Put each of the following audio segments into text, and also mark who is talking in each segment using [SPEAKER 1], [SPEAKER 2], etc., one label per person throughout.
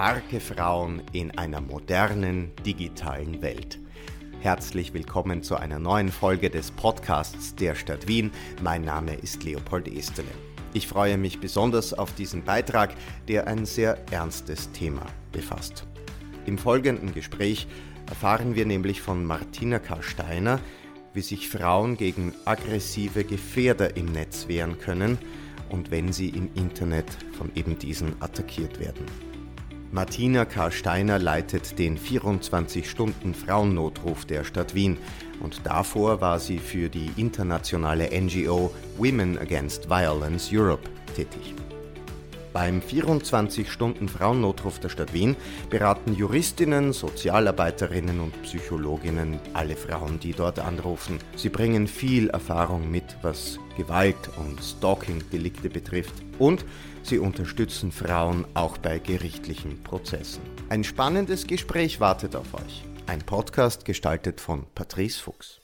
[SPEAKER 1] Starke Frauen in einer modernen digitalen Welt. Herzlich willkommen zu einer neuen Folge des Podcasts der Stadt Wien. Mein Name ist Leopold Estele. Ich freue mich besonders auf diesen Beitrag, der ein sehr ernstes Thema befasst. Im folgenden Gespräch erfahren wir nämlich von Martina K. Steiner, wie sich Frauen gegen aggressive Gefährder im Netz wehren können und wenn sie im Internet von eben diesen attackiert werden. Martina K. Steiner leitet den 24-Stunden-Frauennotruf der Stadt Wien und davor war sie für die internationale NGO Women Against Violence Europe tätig. Beim 24-Stunden-Frauennotruf der Stadt Wien beraten Juristinnen, Sozialarbeiterinnen und Psychologinnen alle Frauen, die dort anrufen. Sie bringen viel Erfahrung mit, was Gewalt- und Stalking-Delikte betrifft. Und sie unterstützen Frauen auch bei gerichtlichen Prozessen. Ein spannendes Gespräch wartet auf euch. Ein Podcast gestaltet von Patrice Fuchs.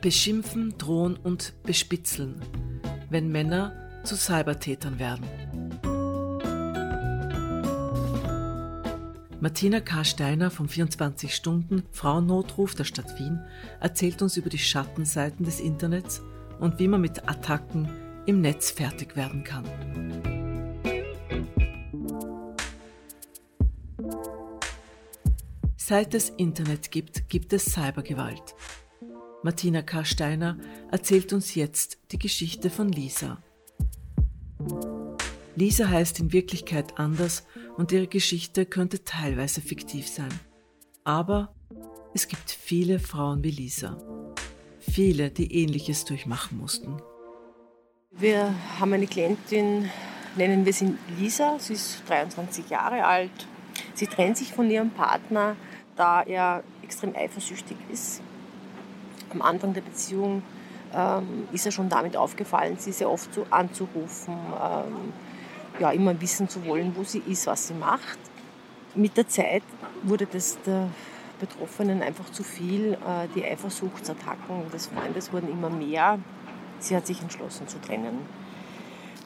[SPEAKER 2] Beschimpfen, drohen und bespitzeln wenn Männer zu Cybertätern werden. Martina K. Steiner vom 24 Stunden Frauennotruf der Stadt Wien erzählt uns über die Schattenseiten des Internets und wie man mit Attacken im Netz fertig werden kann. Seit es Internet gibt, gibt es Cybergewalt. Martina K. Steiner erzählt uns jetzt die Geschichte von Lisa. Lisa heißt in Wirklichkeit anders und ihre Geschichte könnte teilweise fiktiv sein. Aber es gibt viele Frauen wie Lisa. Viele, die ähnliches durchmachen mussten.
[SPEAKER 3] Wir haben eine Klientin, nennen wir sie Lisa. Sie ist 23 Jahre alt. Sie trennt sich von ihrem Partner, da er extrem eifersüchtig ist am Anfang der Beziehung ähm, ist er schon damit aufgefallen, sie sehr oft so anzurufen, ähm, ja, immer wissen zu wollen, wo sie ist, was sie macht. Mit der Zeit wurde das der Betroffenen einfach zu viel. Äh, die Eifersuchtsattacken des Freundes wurden immer mehr. Sie hat sich entschlossen zu trennen.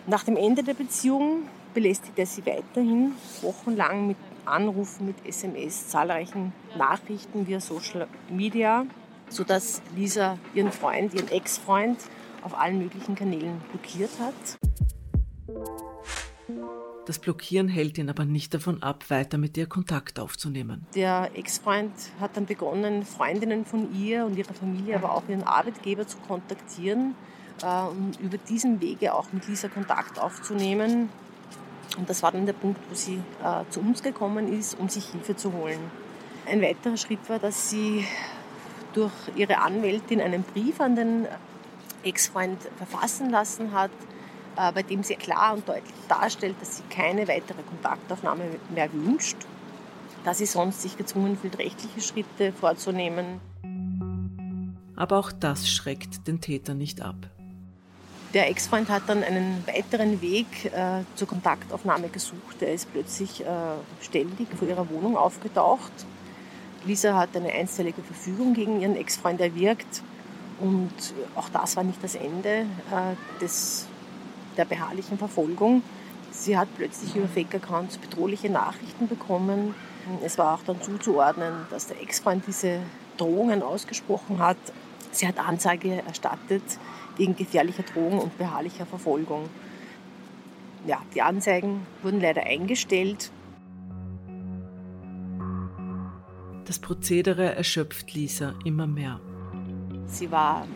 [SPEAKER 3] Nach dem Ende der Beziehung belästigte er sie weiterhin wochenlang mit Anrufen, mit SMS, zahlreichen Nachrichten via Social Media sodass Lisa ihren Freund, ihren Ex-Freund auf allen möglichen Kanälen blockiert hat.
[SPEAKER 2] Das Blockieren hält ihn aber nicht davon ab, weiter mit ihr Kontakt aufzunehmen.
[SPEAKER 3] Der Ex-Freund hat dann begonnen, Freundinnen von ihr und ihrer Familie, aber auch ihren Arbeitgeber zu kontaktieren, äh, um über diesen Wege auch mit Lisa Kontakt aufzunehmen. Und das war dann der Punkt, wo sie äh, zu uns gekommen ist, um sich Hilfe zu holen. Ein weiterer Schritt war, dass sie durch ihre Anwältin einen Brief an den Ex-Freund verfassen lassen hat, äh, bei dem sie klar und deutlich darstellt, dass sie keine weitere Kontaktaufnahme mehr wünscht, da sie sonst sich gezwungen fühlt, rechtliche Schritte vorzunehmen.
[SPEAKER 2] Aber auch das schreckt den Täter nicht ab.
[SPEAKER 3] Der Ex-Freund hat dann einen weiteren Weg äh, zur Kontaktaufnahme gesucht. Er ist plötzlich äh, ständig vor ihrer Wohnung aufgetaucht Lisa hat eine einstellige Verfügung gegen ihren Ex-Freund erwirkt. Und auch das war nicht das Ende äh, des, der beharrlichen Verfolgung. Sie hat plötzlich über Fake-Accounts bedrohliche Nachrichten bekommen. Es war auch dann zuzuordnen, dass der Ex-Freund diese Drohungen ausgesprochen hat. Sie hat Anzeige erstattet wegen gefährlicher Drohung und beharrlicher Verfolgung. Ja, die Anzeigen wurden leider eingestellt.
[SPEAKER 2] Das Prozedere erschöpft Lisa immer mehr.
[SPEAKER 3] Sie war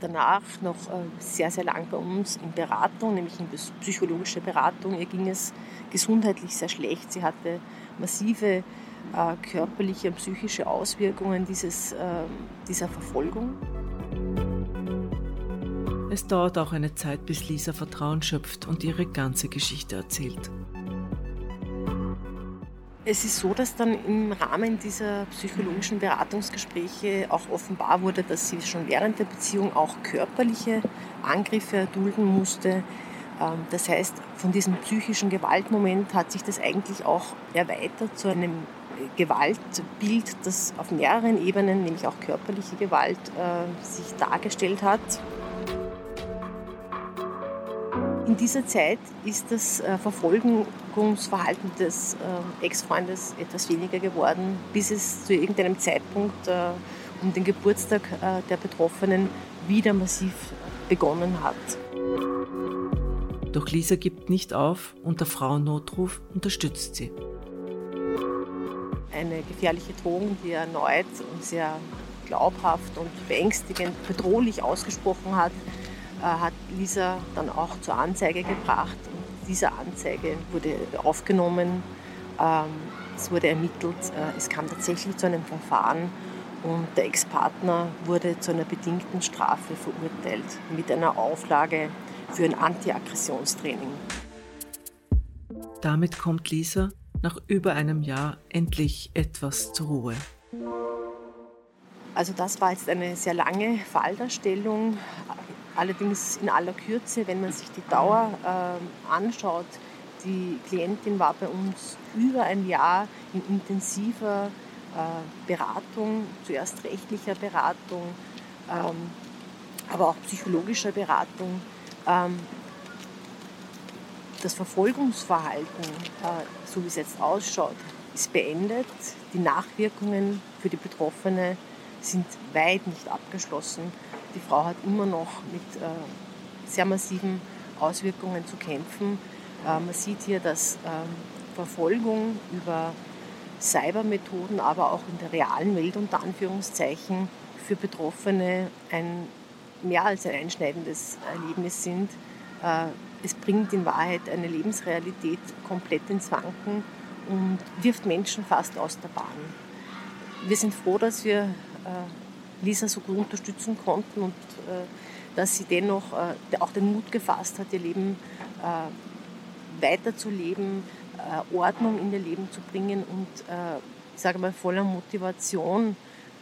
[SPEAKER 3] danach noch äh, sehr, sehr lang bei uns in Beratung, nämlich in psychologische Beratung. Ihr ging es gesundheitlich sehr schlecht. Sie hatte massive äh, körperliche und psychische Auswirkungen dieses, äh, dieser Verfolgung.
[SPEAKER 2] Es dauert auch eine Zeit, bis Lisa Vertrauen schöpft und ihre ganze Geschichte erzählt.
[SPEAKER 3] Es ist so, dass dann im Rahmen dieser psychologischen Beratungsgespräche auch offenbar wurde, dass sie schon während der Beziehung auch körperliche Angriffe erdulden musste. Ähm, das heißt, von diesem psychischen Gewaltmoment hat sich das eigentlich auch erweitert zu einem Gewaltbild, das auf mehreren Ebenen, nämlich auch körperliche Gewalt, äh, sich dargestellt hat. In dieser Zeit ist das äh, Verfolgungsverhalten des äh, Ex-Freundes etwas weniger geworden, bis es zu irgendeinem Zeitpunkt äh, um den Geburtstag der Betroffenen wieder massiv begonnen hat.
[SPEAKER 2] Doch Lisa gibt nicht auf und der Frauennotruf unterstützt sie.
[SPEAKER 3] Eine gefährliche Drohung, die er erneut und sehr glaubhaft und beängstigend, bedrohlich ausgesprochen hat, äh, hat Lisa dann auch zur Anzeige gebracht. Und diese Anzeige wurde aufgenommen, ähm, es wurde ermittelt, äh, es kam tatsächlich zu einem Verfahren und der Ex-Partner wurde zu einer bedingten Strafe verurteilt mit einer Auflage für ein Anti-Aggressionstraining.
[SPEAKER 2] Damit kommt Lisa nach über einem Jahr endlich etwas zur Ruhe.
[SPEAKER 3] Also das war jetzt eine sehr lange Falldarstellung, allerdings in aller Kürze, wenn man sich die Dauer äh, anschaut. Die Klientin war bei uns über ein Jahr in intensiver äh, Beratung, zuerst rechtlicher Beratung, ähm, aber auch psychologischer Beratung. Ähm, das Verfolgungsverhalten, äh, so wie es jetzt ausschaut, ist beendet. Die Nachwirkungen für die Betroffene sind weit nicht abgeschlossen. Die Frau hat immer noch mit äh, sehr massiven Auswirkungen zu kämpfen. Äh, man sieht hier, dass ähm, Verfolgung über Cybermethoden, aber auch in der realen Welt unter Anführungszeichen für Betroffene ein mehr als ein einschneidendes Erlebnis sind. Äh, es bringt in Wahrheit eine Lebensrealität komplett ins Wanken und wirft Menschen fast aus der Bahn. Wir sind froh, dass wir äh, Lisa so gut unterstützen konnten und äh, dass sie dennoch auch den Mut gefasst hat, ihr Leben weiterzuleben, Ordnung in ihr Leben zu bringen und, ich sage mal, voller Motivation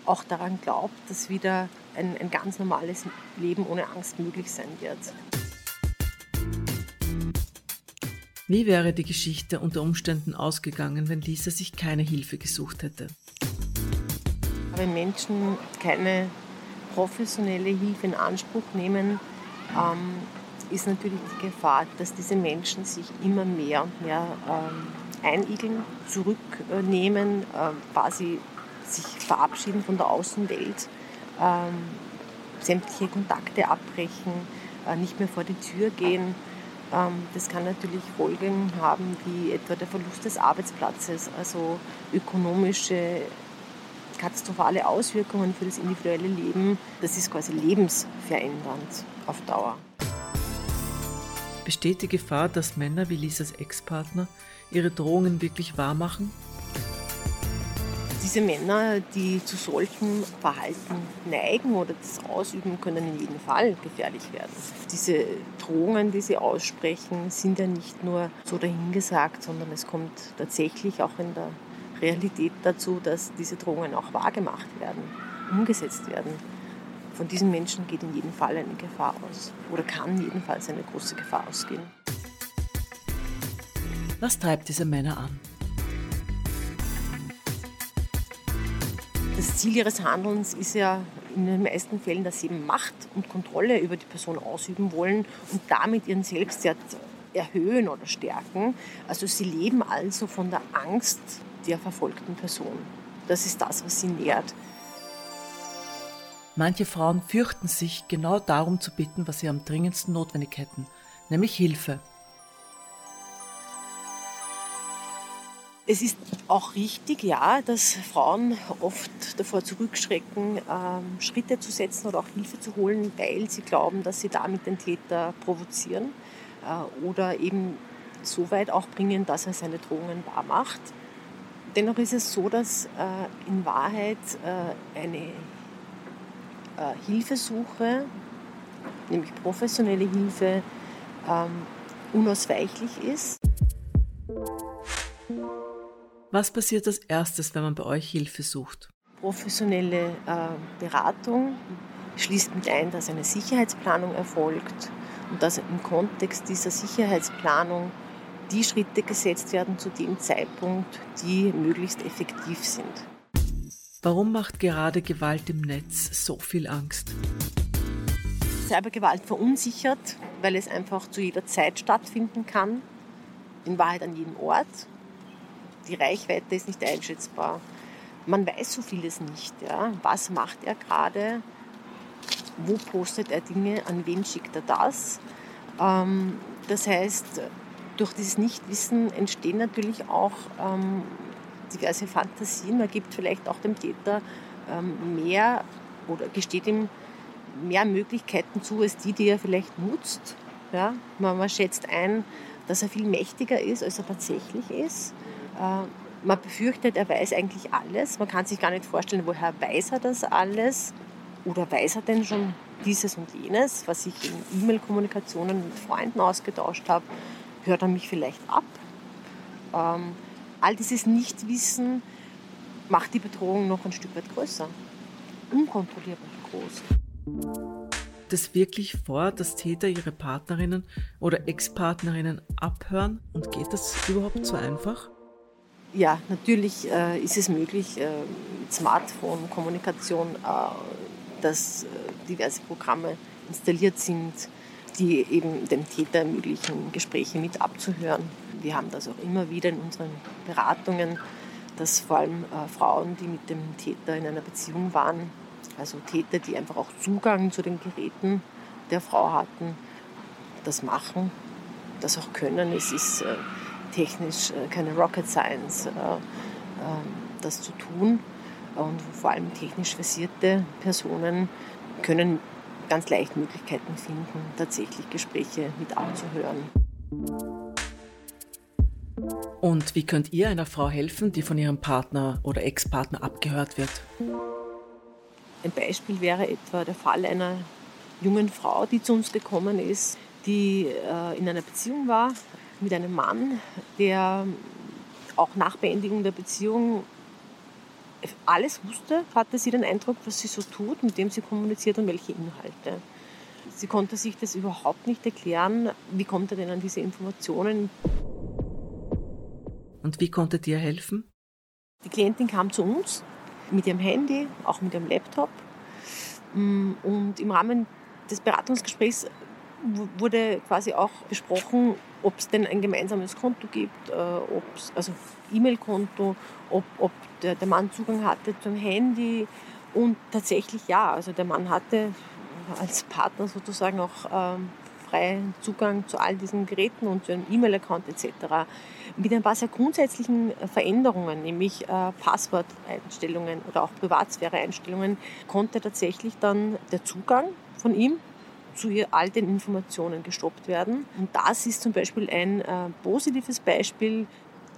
[SPEAKER 3] auch daran glaubt, dass wieder ein, ein ganz normales Leben ohne Angst möglich sein wird.
[SPEAKER 2] Wie wäre die Geschichte unter Umständen ausgegangen, wenn Lisa sich keine Hilfe gesucht hätte?
[SPEAKER 3] Wenn Menschen keine professionelle Hilfe in Anspruch nehmen, ähm, ist natürlich die Gefahr, dass diese Menschen sich immer mehr und mehr ähm, einigeln, zurücknehmen, äh, quasi sich verabschieden von der Außenwelt ähm, sämtliche Kontakte abbrechen, äh, nicht mehr vor die Tür gehen. Ähm, das kann natürlich Folgen haben, wie etwa der Verlust des Arbeitsplatzes, also ökonomische katastrophale Auswirkungen für das individuelle Leben. Das ist quasi lebensverändernd auf Dauer.
[SPEAKER 2] Besteht die Gefahr, dass Männer wie Lisas Ex-Partner ihre Drohungen wirklich wahrmachen
[SPEAKER 3] diese Männer, die zu solchem Verhalten neigen oder das ausüben, können in jedem Fall gefährlich werden. Diese Drohungen, die sie aussprechen, sind ja nicht nur so dahingesagt, sondern es kommt tatsächlich auch in der Realität dazu, dass diese Drohungen auch wahrgemacht werden, umgesetzt werden. Von diesen Menschen geht in jedem Fall eine Gefahr aus oder kann jedenfalls eine große Gefahr ausgehen.
[SPEAKER 2] Was treibt diese Männer an?
[SPEAKER 3] Das Ziel ihres Handelns ist ja in den meisten Fällen, dass sie eben Macht und Kontrolle über die Person ausüben wollen und damit ihren Selbstwert erhöhen oder stärken. Also sie leben also von der Angst der verfolgten Person. Das ist das, was sie nährt.
[SPEAKER 2] Manche Frauen fürchten sich, genau darum zu bitten, was sie am dringendsten notwendig hätten, nämlich Hilfe.
[SPEAKER 3] Es ist auch richtig, ja, dass Frauen oft davor zurückschrecken, ähm, Schritte zu setzen oder auch Hilfe zu holen, weil sie glauben, dass sie damit den Täter provozieren äh, oder eben so weit auch bringen, dass er seine Drohungen wahr macht. Dennoch ist es so, dass äh, in Wahrheit äh, eine äh, Hilfesuche, nämlich professionelle Hilfe, ähm, unausweichlich ist.
[SPEAKER 2] Was passiert als erstes, wenn man bei euch Hilfe sucht?
[SPEAKER 3] Professionelle äh, Beratung schließt mit ein, dass eine Sicherheitsplanung erfolgt und dass im Kontext dieser Sicherheitsplanung die Schritte gesetzt werden zu dem Zeitpunkt, die möglichst effektiv sind.
[SPEAKER 2] Warum macht gerade Gewalt im Netz so viel Angst?
[SPEAKER 3] Cybergewalt verunsichert, weil es einfach zu jeder Zeit stattfinden kann, in Wahrheit an jedem Ort. Die Reichweite ist nicht einschätzbar. Man weiß so vieles nicht. Ja. Was macht er gerade? Wo postet er Dinge? An wen schickt er das? Ähm, das heißt, durch dieses Nichtwissen entstehen natürlich auch ähm, diverse Fantasien. Man gibt vielleicht auch dem Täter ähm, mehr oder gesteht ihm mehr Möglichkeiten zu, als die, die er vielleicht nutzt. Ja? Man, man schätzt ein, dass er viel mächtiger ist, als er tatsächlich ist. Äh, man befürchtet, er weiß eigentlich alles. Man kann sich gar nicht vorstellen, woher weiß er das alles? Oder weiß er denn schon dieses und jenes, was ich in E-Mail-Kommunikationen mit Freunden ausgetauscht habe? Hört er mich vielleicht ab? Ähm, all dieses Nichtwissen macht die Bedrohung noch ein Stück weit größer, unkontrollierbar groß.
[SPEAKER 2] Das wirklich vor, dass Täter ihre Partnerinnen oder Ex-Partnerinnen abhören und geht das überhaupt so einfach?
[SPEAKER 3] Ja, natürlich äh, ist es möglich, äh, mit Smartphone, Kommunikation, äh, dass äh, diverse Programme installiert sind, die eben dem Täter ermöglichen, Gespräche mit abzuhören. Wir haben das auch immer wieder in unseren Beratungen, dass vor allem äh, Frauen, die mit dem Täter in einer Beziehung waren, also Täter, die einfach auch Zugang zu den Geräten der Frau hatten, das machen, das auch können. Es ist äh, technisch äh, keine Rocket Science, äh, ähm, das zu tun. Und vor allem technisch versierte Personen können ganz leicht Möglichkeiten finden, tatsächlich Gespräche mit abzuhören.
[SPEAKER 2] Und wie könnt ihr einer Frau helfen, die von ihrem Partner oder Ex-Partner abgehört wird?
[SPEAKER 3] Ein Beispiel wäre etwa der Fall einer jungen Frau, die zu uns gekommen ist, die äh, in einer Beziehung war mit einem Mann, der auch nach Beendigung der Beziehung alles wusste, hatte sie den Eindruck, was sie so tut, mit dem sie kommuniziert und welche Inhalte. Sie konnte sich das überhaupt nicht erklären. Wie kommt er denn an diese Informationen?
[SPEAKER 2] Und wie konntet ihr helfen?
[SPEAKER 3] Die Klientin kam zu uns mit ihrem Handy, auch mit ihrem Laptop. Mm, und im Rahmen des Beratungsgesprächs wurde quasi auch besprochen, ob es denn ein gemeinsames Konto gibt, äh, ob's, also E-Mail-Konto, ob, ob der, der, Mann Zugang hatte zum Handy. Und tatsächlich ja, also der Mann hatte als Partner sozusagen auch ähm, freien Zugang zu all diesen Geräten und zu einem E-Mail-Account etc. Mit ein paar sehr grundsätzlichen Veränderungen, nämlich äh, Passworteinstellungen oder auch Privatsphäre-Einstellungen, konnte tatsächlich dann der Zugang von ihm zu all den Informationen gestoppt werden. Und das ist zum Beispiel ein äh, positives Beispiel.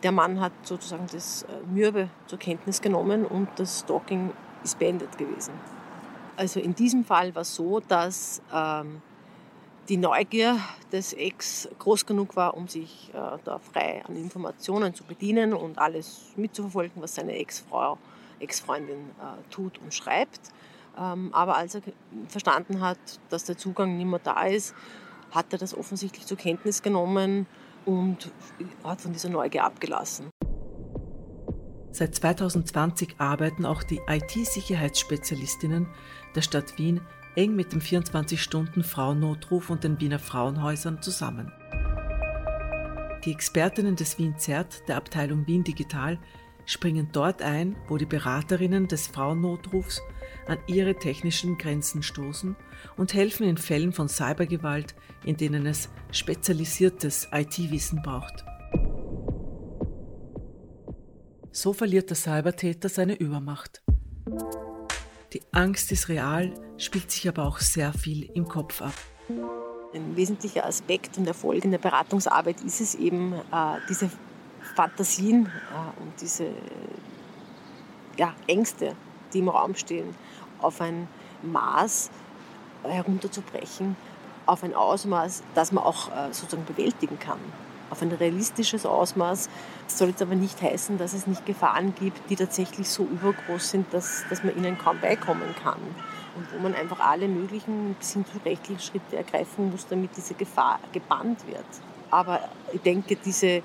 [SPEAKER 3] Der Mann hat sozusagen das äh, Mürbe zur Kenntnis genommen und das Stalking ist beendet gewesen. Also in diesem Fall war es so, dass ähm, die Neugier des Ex groß genug war, um sich äh, da frei an Informationen zu bedienen und alles mitzuverfolgen, was seine Ex-Frau, Ex-Freundin äh, tut und schreibt. Ähm, aber als er verstanden hat, dass der Zugang nicht mehr da ist, hat er das offensichtlich zur Kenntnis genommen und hat von dieser Neugier abgelassen.
[SPEAKER 2] Seit 2020 arbeiten auch die IT-Sicherheitsspezialistinnen der Stadt Wien eng mit dem 24-Stunden-Frauennotruf und den Wiener Frauenhäusern zusammen. Die Expertinnen des Wien ZERT der Abteilung Wien Digital springen dort ein, wo die Beraterinnen des Frauennotrufs an ihre technischen Grenzen stoßen und helfen in Fällen von Cybergewalt, in denen es spezialisiertes IT-Wissen braucht. So verliert der Cybertäter seine Übermacht. Die Angst ist real, spielt sich aber auch sehr viel im Kopf ab.
[SPEAKER 3] Ein wesentlicher Aspekt und Erfolg in der Beratungsarbeit ist es eben, äh, diese Fantasien äh, und diese ja, Ängste, die im Raum stehen, auf ein Maß herunterzubrechen, auf ein Ausmaß, das man auch äh, sozusagen bewältigen kann auf ein realistisches Ausmaß. Das soll jetzt aber nicht heißen, dass es nicht Gefahren gibt, die tatsächlich so übergroß sind, dass, dass man ihnen kaum beikommen kann. Und wo man einfach alle möglichen bis hin zu rechtlichen Schritte ergreifen muss, damit diese Gefahr gebannt wird. Aber ich denke, diese,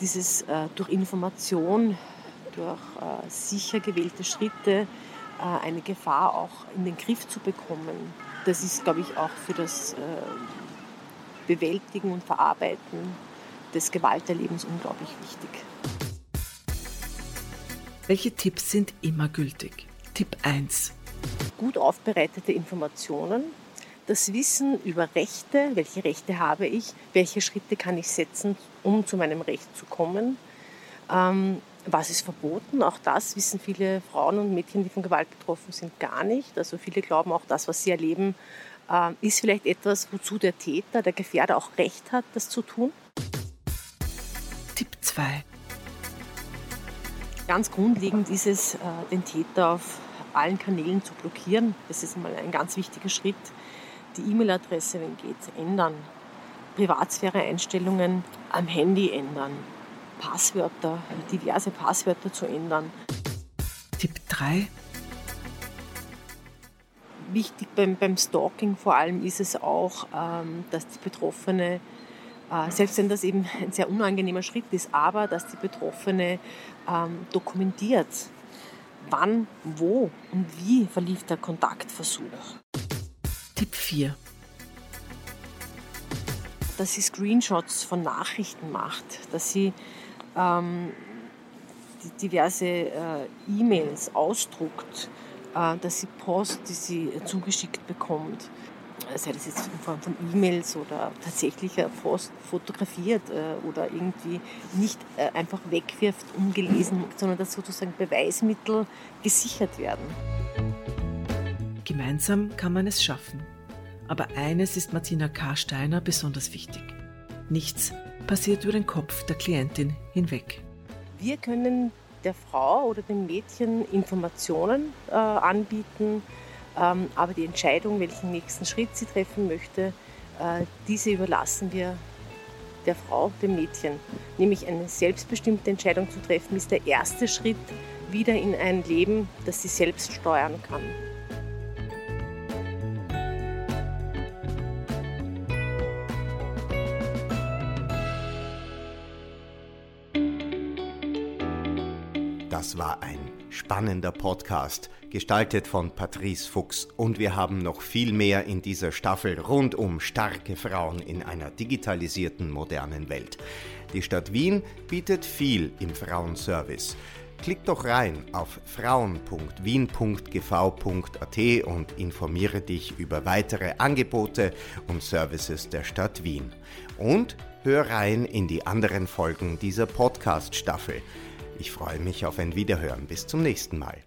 [SPEAKER 3] dieses äh, durch Information, durch äh, sicher gewählte Schritte äh, eine Gefahr auch in den Griff zu bekommen. Das ist, glaube ich, auch für das äh, Bewältigen und Verarbeiten des Gewalterlebens unglaublich wichtig.
[SPEAKER 2] Welche Tipps sind immer gültig? Tipp 1.
[SPEAKER 3] Gut aufbereitete Informationen, das Wissen über Rechte, welche Rechte habe ich, welche Schritte kann ich setzen, um zu meinem Recht zu kommen, ähm, was ist verboten, auch das wissen viele Frauen und Mädchen, die von Gewalt betroffen sind, gar nicht. Also viele glauben auch, das, was sie erleben, äh, ist vielleicht etwas, wozu der Täter, der Gefährder auch Recht hat, das zu tun.
[SPEAKER 2] Tipp 2.
[SPEAKER 3] Ganz grundlegend ist es, äh, den Täter auf allen Kanälen zu blockieren. Das ist mal ein ganz wichtiger Schritt. Die E-Mail-Adresse, wenn geht, ändern. Privatsphäre-Einstellungen am Handy ändern. Passwörter, diverse Passwörter zu ändern.
[SPEAKER 2] Tipp 3.
[SPEAKER 3] Wichtig beim, beim Stalking vor allem ist es auch, ähm, dass die Betroffene äh, selbst wenn das eben ein sehr unangenehmer Schritt ist, aber dass die Betroffene ähm, dokumentiert, wann, wo und wie verlief der Kontaktversuch.
[SPEAKER 2] Tipp 4.
[SPEAKER 3] Dass sie Screenshots von Nachrichten macht, dass sie ähm, diverse äh, E-Mails ausdruckt, äh, dass sie Post, die sie zugeschickt bekommt, sei das jetzt in Form von E-Mails oder tatsächlicher Post fotografiert äh, oder irgendwie nicht äh, einfach wegwirft, ungelesen, sondern dass sozusagen Beweismittel gesichert werden.
[SPEAKER 2] Gemeinsam kann man es schaffen. Aber eines ist Martina K. Steiner besonders wichtig. Nichts passiert über den Kopf der Klientin hinweg.
[SPEAKER 3] Wir können der Frau oder dem Mädchen Informationen äh, anbieten, ähm, aber die Entscheidung, welchen nächsten Schritt sie treffen möchte, äh, diese überlassen wir der Frau, dem Mädchen. Nämlich eine selbstbestimmte Entscheidung zu treffen, ist der erste Schritt wieder in ein Leben, das sie selbst steuern kann.
[SPEAKER 1] War ein spannender Podcast, gestaltet von Patrice Fuchs. Und wir haben noch viel mehr in dieser Staffel rund um starke Frauen in einer digitalisierten modernen Welt. Die Stadt Wien bietet viel im Frauenservice. Klick doch rein auf frauen.wien.gv.at und informiere dich über weitere Angebote und Services der Stadt Wien. Und hör rein in die anderen Folgen dieser Podcast-Staffel. Ich freue mich auf ein Wiederhören. Bis zum nächsten Mal.